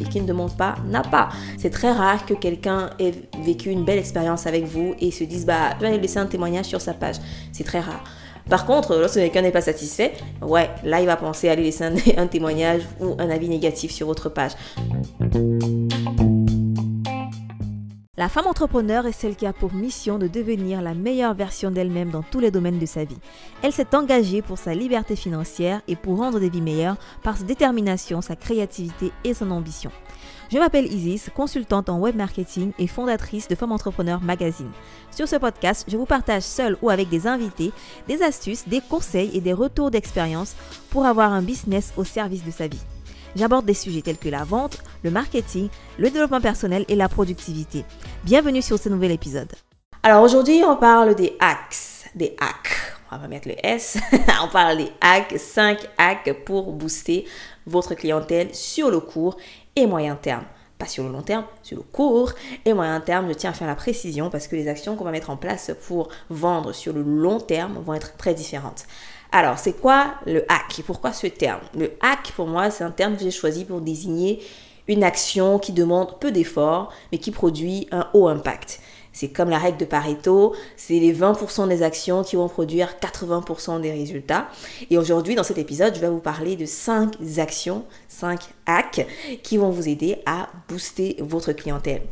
Et qui ne demande pas n'a pas. C'est très rare que quelqu'un ait vécu une belle expérience avec vous et se dise bah je vais aller laisser un témoignage sur sa page. C'est très rare. Par contre, lorsque quelqu'un n'est pas satisfait, ouais, là il va penser à aller laisser un, un témoignage ou un avis négatif sur votre page. La femme entrepreneur est celle qui a pour mission de devenir la meilleure version d'elle-même dans tous les domaines de sa vie. Elle s'est engagée pour sa liberté financière et pour rendre des vies meilleures par sa détermination, sa créativité et son ambition. Je m'appelle Isis, consultante en web marketing et fondatrice de Femme Entrepreneur Magazine. Sur ce podcast, je vous partage seul ou avec des invités des astuces, des conseils et des retours d'expérience pour avoir un business au service de sa vie. J'aborde des sujets tels que la vente, le marketing, le développement personnel et la productivité. Bienvenue sur ce nouvel épisode. Alors aujourd'hui, on parle des hacks. Des hacks. On va mettre le S. on parle des hacks, 5 hacks pour booster votre clientèle sur le court et moyen terme. Pas sur le long terme, sur le court et moyen terme. Je tiens à faire la précision parce que les actions qu'on va mettre en place pour vendre sur le long terme vont être très différentes. Alors, c'est quoi le hack? Pourquoi ce terme? Le hack, pour moi, c'est un terme que j'ai choisi pour désigner une action qui demande peu d'efforts, mais qui produit un haut impact. C'est comme la règle de Pareto, c'est les 20% des actions qui vont produire 80% des résultats. Et aujourd'hui, dans cet épisode, je vais vous parler de 5 actions, 5 hacks qui vont vous aider à booster votre clientèle.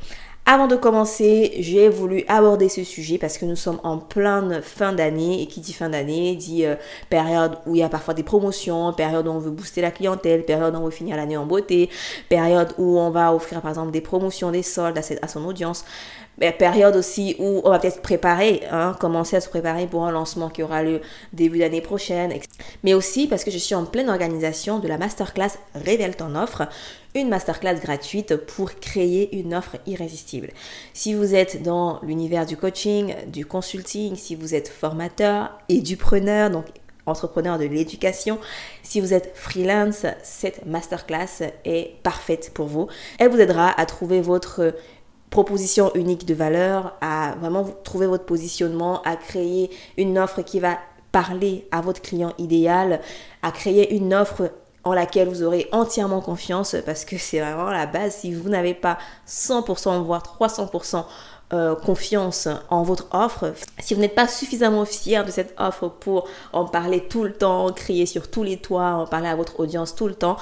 Avant de commencer, j'ai voulu aborder ce sujet parce que nous sommes en pleine fin d'année. Et qui dit fin d'année dit euh, période où il y a parfois des promotions, période où on veut booster la clientèle, période où on veut finir l'année en beauté, période où on va offrir par exemple des promotions, des soldes à, son audience, période aussi où on va peut-être préparer, hein, commencer à se préparer pour un lancement qui aura lieu début d'année prochaine, mais aussi parce que je suis en pleine organisation de la masterclass Révèle ton offre, une masterclass gratuite pour créer une offre irrésistible. Si vous êtes dans l'univers du coaching, du consulting, si vous êtes formateur et du preneur, donc entrepreneur de l'éducation, si vous êtes freelance, cette masterclass est parfaite pour vous. Elle vous aidera à trouver votre proposition unique de valeur, à vraiment trouver votre positionnement, à créer une offre qui va parler à votre client idéal, à créer une offre en laquelle vous aurez entièrement confiance parce que c'est vraiment la base. Si vous n'avez pas 100% voire 300% euh, confiance en votre offre, si vous n'êtes pas suffisamment fier de cette offre pour en parler tout le temps, crier sur tous les toits, en parler à votre audience tout le temps,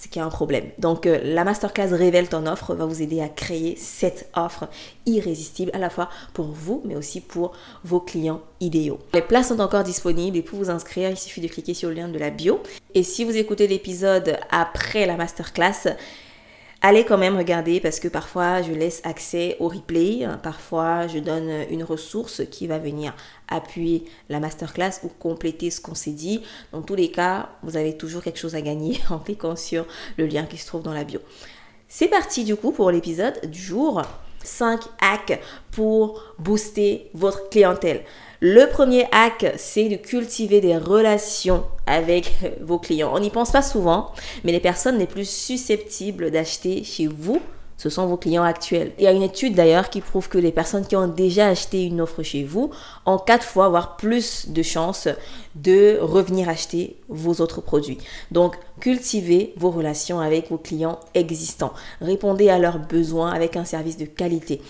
c'est qu'il y a un problème. Donc euh, la masterclass Révèle ton offre va vous aider à créer cette offre irrésistible à la fois pour vous mais aussi pour vos clients idéaux. Les places sont encore disponibles et pour vous inscrire, il suffit de cliquer sur le lien de la bio. Et si vous écoutez l'épisode après la masterclass, allez quand même regarder parce que parfois je laisse accès au replay, parfois je donne une ressource qui va venir appuyer la masterclass ou compléter ce qu'on s'est dit. Dans tous les cas, vous avez toujours quelque chose à gagner en cliquant sur le lien qui se trouve dans la bio. C'est parti du coup pour l'épisode du jour. 5 hacks pour booster votre clientèle. Le premier hack, c'est de cultiver des relations avec vos clients. On n'y pense pas souvent, mais les personnes les plus susceptibles d'acheter chez vous ce sont vos clients actuels. Il y a une étude d'ailleurs qui prouve que les personnes qui ont déjà acheté une offre chez vous ont quatre fois, voire plus de chances de revenir acheter vos autres produits. Donc, cultivez vos relations avec vos clients existants. Répondez à leurs besoins avec un service de qualité.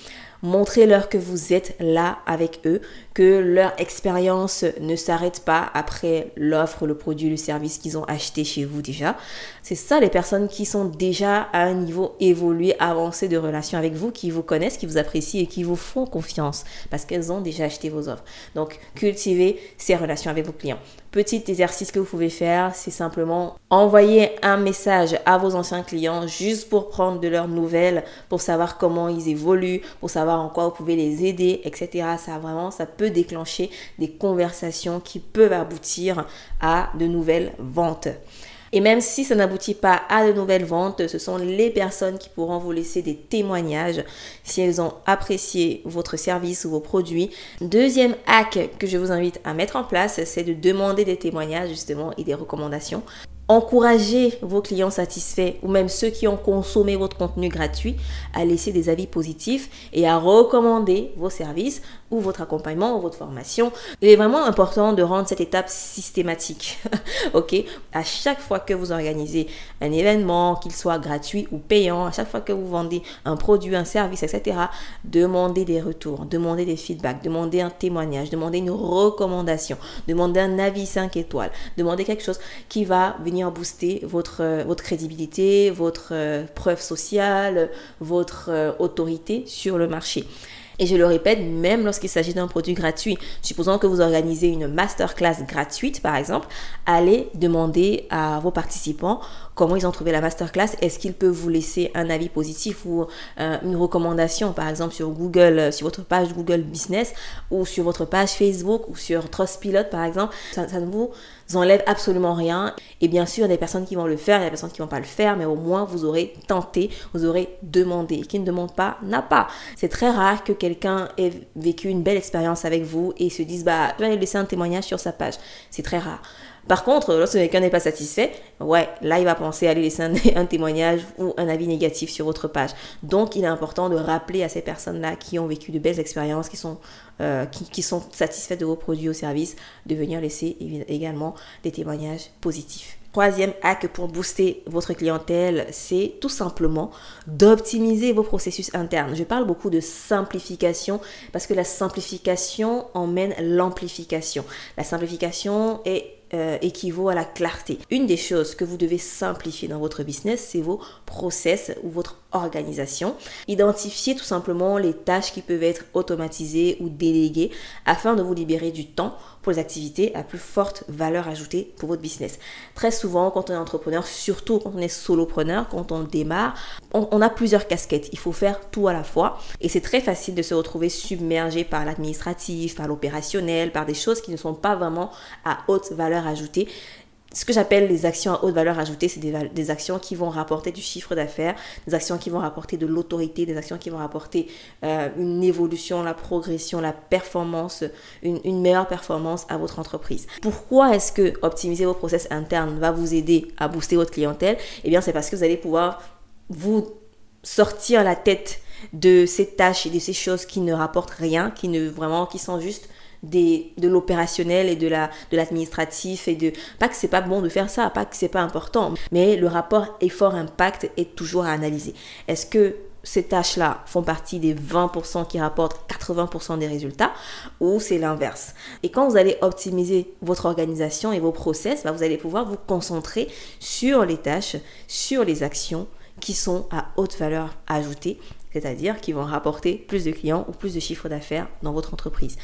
Montrez-leur que vous êtes là avec eux, que leur expérience ne s'arrête pas après l'offre, le produit, le service qu'ils ont acheté chez vous déjà. C'est ça les personnes qui sont déjà à un niveau évolué, avancé de relation avec vous, qui vous connaissent, qui vous apprécient et qui vous font confiance parce qu'elles ont déjà acheté vos offres. Donc, cultivez ces relations avec vos clients. Petit exercice que vous pouvez faire, c'est simplement envoyer un message à vos anciens clients juste pour prendre de leurs nouvelles, pour savoir comment ils évoluent, pour savoir en quoi vous pouvez les aider, etc. Ça vraiment, ça peut déclencher des conversations qui peuvent aboutir à de nouvelles ventes. Et même si ça n'aboutit pas à de nouvelles ventes, ce sont les personnes qui pourront vous laisser des témoignages si elles ont apprécié votre service ou vos produits. Deuxième hack que je vous invite à mettre en place, c'est de demander des témoignages justement et des recommandations. Encouragez vos clients satisfaits ou même ceux qui ont consommé votre contenu gratuit à laisser des avis positifs et à recommander vos services ou votre accompagnement ou votre formation. Il est vraiment important de rendre cette étape systématique. ok? À chaque fois que vous organisez un événement, qu'il soit gratuit ou payant, à chaque fois que vous vendez un produit, un service, etc., demandez des retours, demandez des feedbacks, demandez un témoignage, demandez une recommandation, demandez un avis 5 étoiles, demandez quelque chose qui va venir booster votre, votre crédibilité, votre euh, preuve sociale, votre euh, autorité sur le marché. Et je le répète, même lorsqu'il s'agit d'un produit gratuit, supposons que vous organisez une masterclass gratuite, par exemple, allez demander à vos participants comment ils ont trouvé la masterclass. Est-ce qu'ils peuvent vous laisser un avis positif ou euh, une recommandation, par exemple, sur Google, euh, sur votre page Google Business ou sur votre page Facebook ou sur Trustpilot, par exemple? Ça, ça ne vous enlève absolument rien. Et bien sûr, il y a des personnes qui vont le faire, il y a des personnes qui ne vont pas le faire, mais au moins vous aurez tenté, vous aurez demandé. Qui ne demande pas, n'a pas. C'est très rare que quelqu'un ait vécu une belle expérience avec vous et se dise, bah, je vais laisser un témoignage sur sa page. C'est très rare. Par contre, lorsque quelqu'un n'est pas satisfait, ouais, là, il va penser à aller laisser un, témoignage ou un avis négatif sur votre page. Donc, il est important de rappeler à ces personnes-là qui ont vécu de belles expériences, qui sont, euh, qui, sont satisfaites de vos produits ou services, de venir laisser également des témoignages positifs. Troisième hack pour booster votre clientèle, c'est tout simplement d'optimiser vos processus internes. Je parle beaucoup de simplification parce que la simplification emmène l'amplification. La simplification euh, équivaut à la clarté. Une des choses que vous devez simplifier dans votre business, c'est vos process ou votre organisation. Identifiez tout simplement les tâches qui peuvent être automatisées ou déléguées afin de vous libérer du temps pour les activités à plus forte valeur ajoutée pour votre business. Très souvent, quand on est entrepreneur, surtout quand on est solopreneur, quand on démarre, on, a plusieurs casquettes. Il faut faire tout à la fois. Et c'est très facile de se retrouver submergé par l'administratif, par l'opérationnel, par des choses qui ne sont pas vraiment à haute valeur ajoutée ce que j'appelle les actions à haute valeur ajoutée, c'est des, actions qui vont rapporter du chiffre d'affaires, des actions qui vont rapporter de l'autorité, des actions qui vont rapporter euh, une évolution, la progression, la performance, une, une, meilleure performance à votre entreprise. Pourquoi est-ce que optimiser vos process internes va vous aider à booster votre clientèle? Eh bien, c'est parce que vous allez pouvoir vous sortir la tête de ces tâches et de ces choses qui ne rapportent rien, qui ne vraiment, qui sont juste de l'opérationnel et de la de l'administratif et de pas que c'est pas bon de faire ça, pas que c'est pas important, mais le rapport effort impact est toujours à analyser. Est-ce que ces tâches-là font partie des 20% qui rapportent 80% des résultats ou c'est l'inverse? Et quand vous allez optimiser votre organisation et vos process, bah, vous allez pouvoir vous concentrer sur les tâches, sur les actions qui sont à haute valeur ajoutée, c'est-à-dire qui vont rapporter plus de clients ou plus de chiffre d'affaires dans votre entreprise.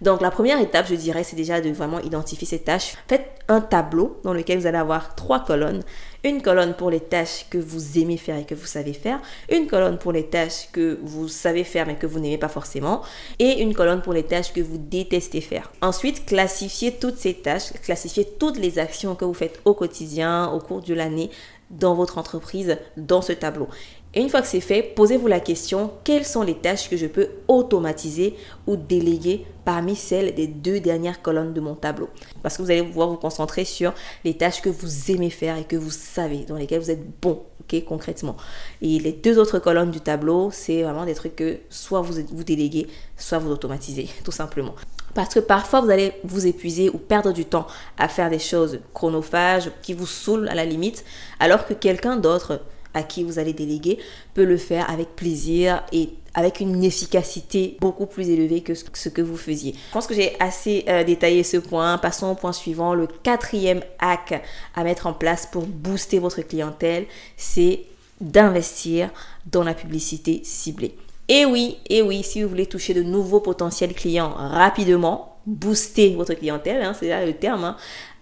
Donc la première étape, je dirais, c'est déjà de vraiment identifier ces tâches. Faites un tableau dans lequel vous allez avoir trois colonnes. Une colonne pour les tâches que vous aimez faire et que vous savez faire. Une colonne pour les tâches que vous savez faire mais que vous n'aimez pas forcément. Et une colonne pour les tâches que vous détestez faire. Ensuite, classifiez toutes ces tâches, classifiez toutes les actions que vous faites au quotidien, au cours de l'année dans votre entreprise, dans ce tableau. Et une fois que c'est fait, posez-vous la question, quelles sont les tâches que je peux automatiser ou déléguer parmi celles des deux dernières colonnes de mon tableau? Parce que vous allez pouvoir vous concentrer sur les tâches que vous aimez faire et que vous savez, dans lesquelles vous êtes bon, ok, concrètement. Et les deux autres colonnes du tableau, c'est vraiment des trucs que soit vous, vous déléguez, soit vous automatisez, tout simplement. Parce que parfois, vous allez vous épuiser ou perdre du temps à faire des choses chronophages qui vous saoulent à la limite, alors que quelqu'un d'autre à qui vous allez déléguer peut le faire avec plaisir et avec une efficacité beaucoup plus élevée que ce que vous faisiez. Je pense que j'ai assez euh, détaillé ce point. Passons au point suivant. Le quatrième hack à mettre en place pour booster votre clientèle, c'est d'investir dans la publicité ciblée. Et oui, et oui, si vous voulez toucher de nouveaux potentiels clients rapidement, booster votre clientèle, hein, c'est là le terme, hein,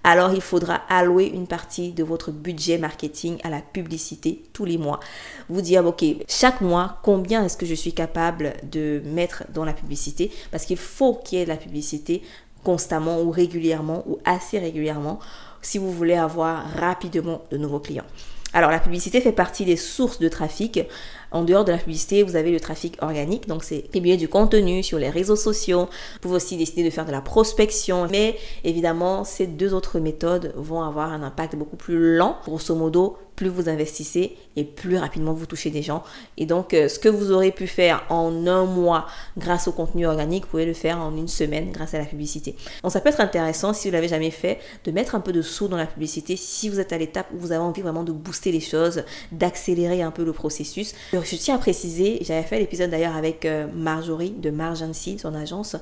alors il faudra allouer une partie de votre budget marketing à la publicité tous les mois. Vous dire, ok, chaque mois, combien est-ce que je suis capable de mettre dans la publicité? Parce qu'il faut qu'il y ait de la publicité constamment ou régulièrement ou assez régulièrement si vous voulez avoir rapidement de nouveaux clients. Alors la publicité fait partie des sources de trafic En dehors de la publicité, vous avez le trafic organique, donc c'est publier du contenu sur les réseaux sociaux. Vous pouvez aussi décider de faire de la prospection, mais évidemment, ces deux autres méthodes vont avoir un impact beaucoup plus lent. Grosso modo, plus vous investissez et plus rapidement vous touchez des gens. Et donc, euh, ce que vous aurez pu faire en un mois grâce au contenu organique, vous pouvez le faire en une semaine grâce à la publicité. Donc, ça peut être intéressant, si vous l'avez jamais fait, de mettre un peu de sous dans la publicité si vous êtes à l'étape où vous avez envie vraiment de booster les choses, d'accélérer un peu le processus. Je tiens à préciser, j'avais fait l'épisode d'ailleurs avec euh, Marjorie de Margency, son agence,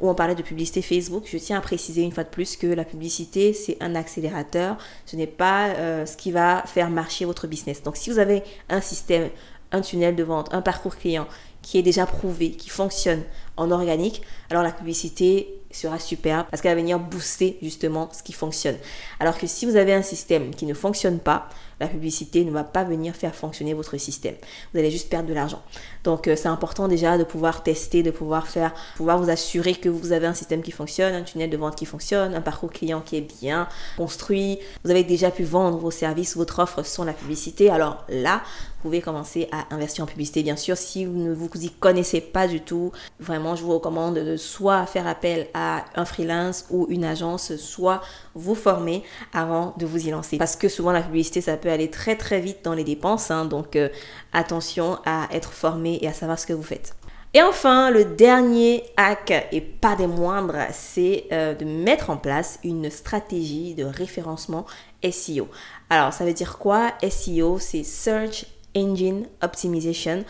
où on parlait de publicité Facebook. Je tiens à préciser une fois de plus que la publicité, c'est un accélérateur. Ce n'est pas euh, ce qui va faire marcher votre business. Donc, si vous avez un système, un tunnel de vente, un parcours client qui est déjà prouvé, qui fonctionne en organique, alors la publicité sera super parce qu'elle va venir booster justement ce qui fonctionne. Alors que si vous avez un système qui ne fonctionne pas, la publicité ne va pas venir faire fonctionner votre système. Vous allez juste perdre de l'argent. Donc euh, c'est important déjà de pouvoir tester, de pouvoir faire, pouvoir vous assurer que vous avez un système qui fonctionne, un tunnel de vente qui fonctionne, un parcours client qui est bien construit. Vous avez déjà pu vendre vos services, votre offre sans la publicité. Alors là, vous pouvez commencer à investir en publicité. Bien sûr, si vous ne vous y connaissez pas du tout, vraiment, je vous recommande de soit faire appel à un freelance ou une agence, soit vous former avant de vous y lancer. Parce que souvent, la publicité, ça peut aller très très vite dans les dépenses. Hein. donc euh, attention à être formé et à savoir ce que vous faites. Et enfin, le dernier hack, et pas des moindres, c'est euh, de mettre en place une stratégie de référencement SEO. Alors, ça veut dire quoi? SEO, c'est Search Engine Optimization.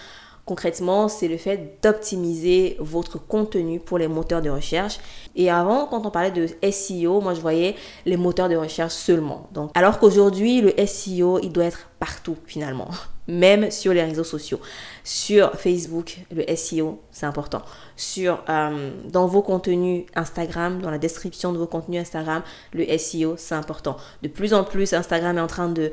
Concrètement, c'est le fait d'optimiser votre contenu pour les moteurs de recherche. Et avant, quand on parlait de SEO, moi je voyais les moteurs de recherche seulement. Donc, alors qu'aujourd'hui, le SEO, il doit être partout finalement, même sur les réseaux sociaux. Sur Facebook, le SEO, c'est important. Sur euh, dans vos contenus Instagram, dans la description de vos contenus Instagram, le SEO, c'est important. De plus en plus, Instagram est en train de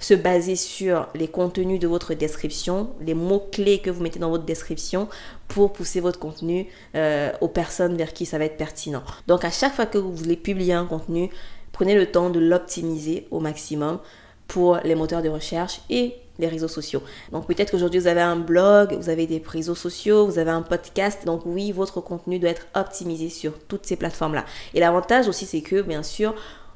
se baser sur les contenus de votre description, les mots-clés que vous mettez dans votre description pour pousser votre contenu euh, aux personnes vers qui ça va être pertinent. Donc à chaque fois que vous voulez publier un contenu, prenez le temps de l'optimiser au maximum pour les moteurs de recherche et les réseaux sociaux. Donc peut-être qu'aujourd'hui vous avez un blog, vous avez des réseaux sociaux, vous avez un podcast. Donc oui, votre contenu doit être optimisé sur toutes ces plateformes-là. Et l'avantage aussi, c'est que bien sûr,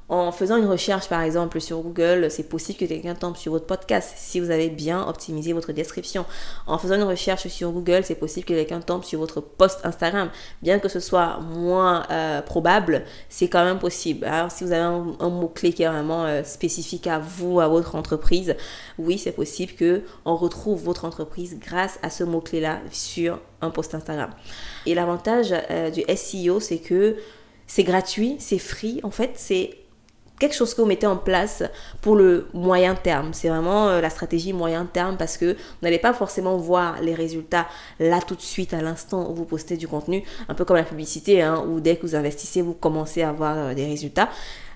en faisant une recherche par exemple sur Google, c'est possible que quelqu'un tombe sur votre podcast si vous avez bien optimisé votre description. En faisant une recherche sur Google, c'est possible que quelqu'un tombe sur votre post Instagram. Bien que ce soit moins euh, probable, c'est quand même possible. Alors si vous avez un, mot-clé qui est vraiment euh, spécifique à vous, à votre entreprise, oui, c'est possible que on retrouve votre entreprise grâce à ce mot-clé-là sur un post Instagram. Et l'avantage euh, du SEO, c'est que c'est gratuit, c'est free. En fait, c'est quelque chose que vous mettez en place pour le moyen terme. C'est vraiment euh, la stratégie moyen terme parce que vous n'allez pas forcément voir les résultats là tout de suite à l'instant où vous postez du contenu, un peu comme la publicité, hein, où dès que vous investissez, vous commencez à avoir euh, des résultats.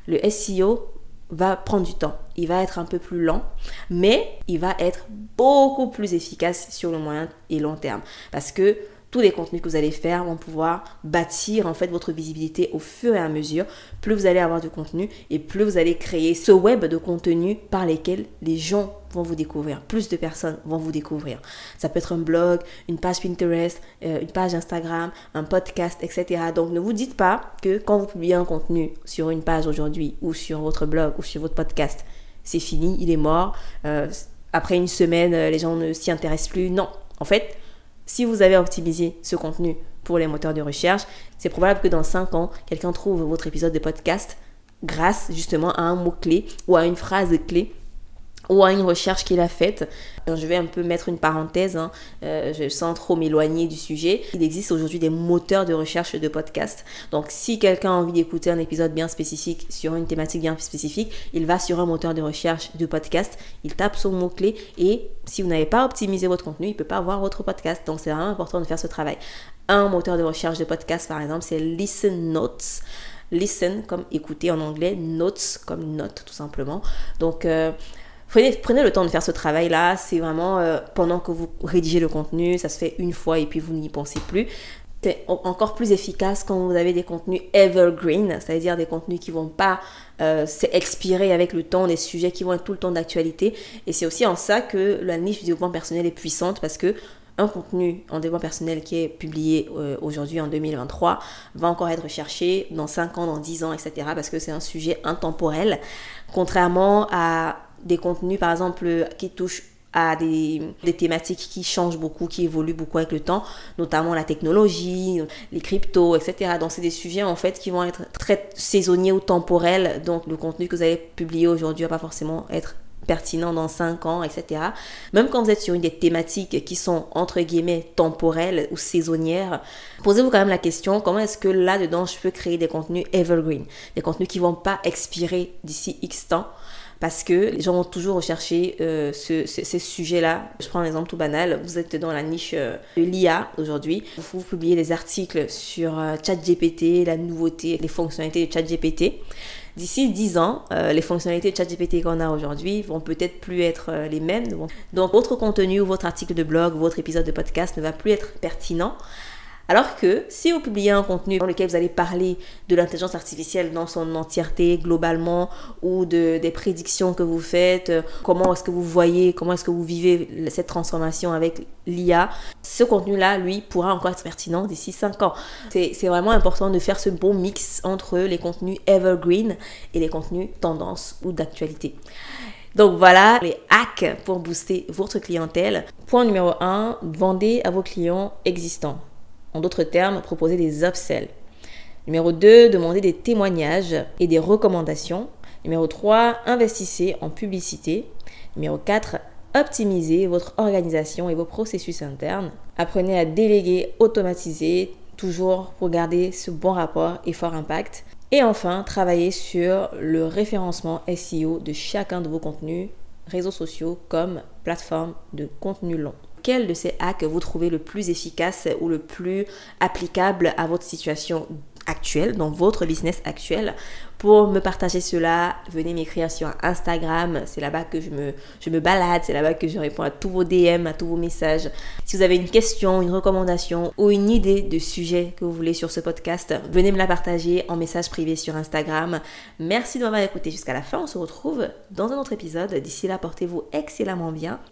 Le SEO va prendre du temps. Il va être un peu plus lent, mais il va être beaucoup plus efficace sur le moyen et long terme. Parce que tous les contenus que vous allez faire vont pouvoir bâtir en fait votre visibilité au fur et à mesure. Plus vous allez avoir de contenu et plus vous allez créer ce web de contenu par lesquels les gens vont vous découvrir, plus de personnes vont vous découvrir. Ça peut être un blog, une page Pinterest, euh, une page Instagram, un podcast, etc. Donc ne vous dites pas que quand vous publiez un contenu sur une page aujourd'hui ou sur votre blog ou sur votre podcast, c'est fini, il est mort. Euh, après une semaine, euh, les gens ne s'y intéressent plus. Non, en fait, si vous avez optimisé ce contenu pour les moteurs de recherche, c'est probable que dans 5 ans, quelqu'un trouve votre épisode de podcast grâce justement à un mot-clé ou à une phrase clé ou à une recherche qu'il a faite. Je vais un peu mettre une parenthèse, hein, euh, trop m'éloigner du sujet. Il existe aujourd'hui des moteurs de recherche de podcast. Donc si quelqu'un a envie d'écouter un épisode bien spécifique sur une thématique bien spécifique, il va sur un moteur de recherche de podcast, il tape son mot-clé et si vous n'avez pas optimisé votre contenu, il ne peut pas voir votre podcast. Donc c'est vraiment important de faire ce travail. Un moteur de recherche de podcast par exemple, c'est Listen Notes listen comme écouter en anglais, notes comme note tout simplement. Donc euh, Prenez, le temps de faire ce travail-là. C'est vraiment euh, pendant que vous rédigez le contenu, ça se fait une fois et puis vous n'y pensez plus. C'est encore plus efficace quand vous avez des contenus evergreen, c'est-à-dire des contenus qui vont pas euh, s'expirer avec le temps, des sujets qui vont être tout le temps d'actualité. Et c'est aussi en ça que la niche du développement personnel est puissante parce que un contenu en développement personnel qui est publié euh, aujourd'hui en 2023 va encore être recherché dans 5 ans, dans 10 ans, etc. parce que c'est un sujet intemporel. Contrairement à des contenus, par exemple, qui touchent à des, des, thématiques qui changent beaucoup, qui évoluent beaucoup avec le temps, notamment la technologie, les cryptos, etc. Donc c'est des sujets en fait qui vont être très saisonniers ou temporels. Donc le contenu que vous allez publier aujourd'hui va pas forcément être pertinent dans 5 ans, etc. Même quand vous êtes sur une des thématiques qui sont entre guillemets temporelles ou saisonnières, posez-vous quand même la question comment est-ce que là-dedans je peux créer des contenus evergreen, des contenus qui vont pas expirer d'ici X temps parce que les gens vont toujours rechercher euh, ce, ces sujets-là. Je prends un exemple tout banal. Vous êtes dans la niche euh, de l'IA aujourd'hui. Vous, publiez des articles sur euh, ChatGPT, la nouveauté, les fonctionnalités de ChatGPT. D'ici 10 ans, les fonctionnalités de ChatGPT qu'on a aujourd'hui vont peut-être plus être les mêmes. Donc, votre contenu votre article de blog, votre épisode de podcast ne va plus être pertinent alors que si vous publiez un contenu dans lequel vous allez parler de l'intelligence artificielle dans son entièreté globalement ou de, des prédictions que vous faites, euh, comment est-ce que vous voyez, comment est-ce que vous vivez cette transformation avec l'IA, ce contenu-là, lui, pourra encore être pertinent d'ici 5 ans. C'est vraiment important de faire ce bon mix entre les contenus evergreen et les contenus tendance ou d'actualité. Donc voilà les hacks pour booster votre clientèle. Point numéro 1, vendez à vos clients existants. En d'autres termes, proposer des upsells. Numéro 2, demander des témoignages et des recommandations. Numéro 3, investissez en publicité. Numéro 4, optimisez votre organisation et vos processus internes. Apprenez à déléguer, automatiser, toujours pour garder ce bon rapport et fort impact. Et enfin, travaillez sur le référencement SEO de chacun de vos contenus, réseaux sociaux comme plateforme de contenu long quel de ces hacks vous trouvez le plus efficace ou le plus applicable à votre situation actuelle, dans votre business actuel. Pour me partager cela, venez m'écrire sur Instagram. C'est là-bas que je me, balade, c'est là-bas que je réponds à tous vos DM, à tous vos messages. Si vous avez une question, une recommandation ou une idée de sujet que vous voulez sur ce podcast, venez me la partager en message privé sur Instagram. Merci de m'avoir écouté jusqu'à la fin. On se retrouve dans un autre épisode. D'ici là, portez-vous excellemment bien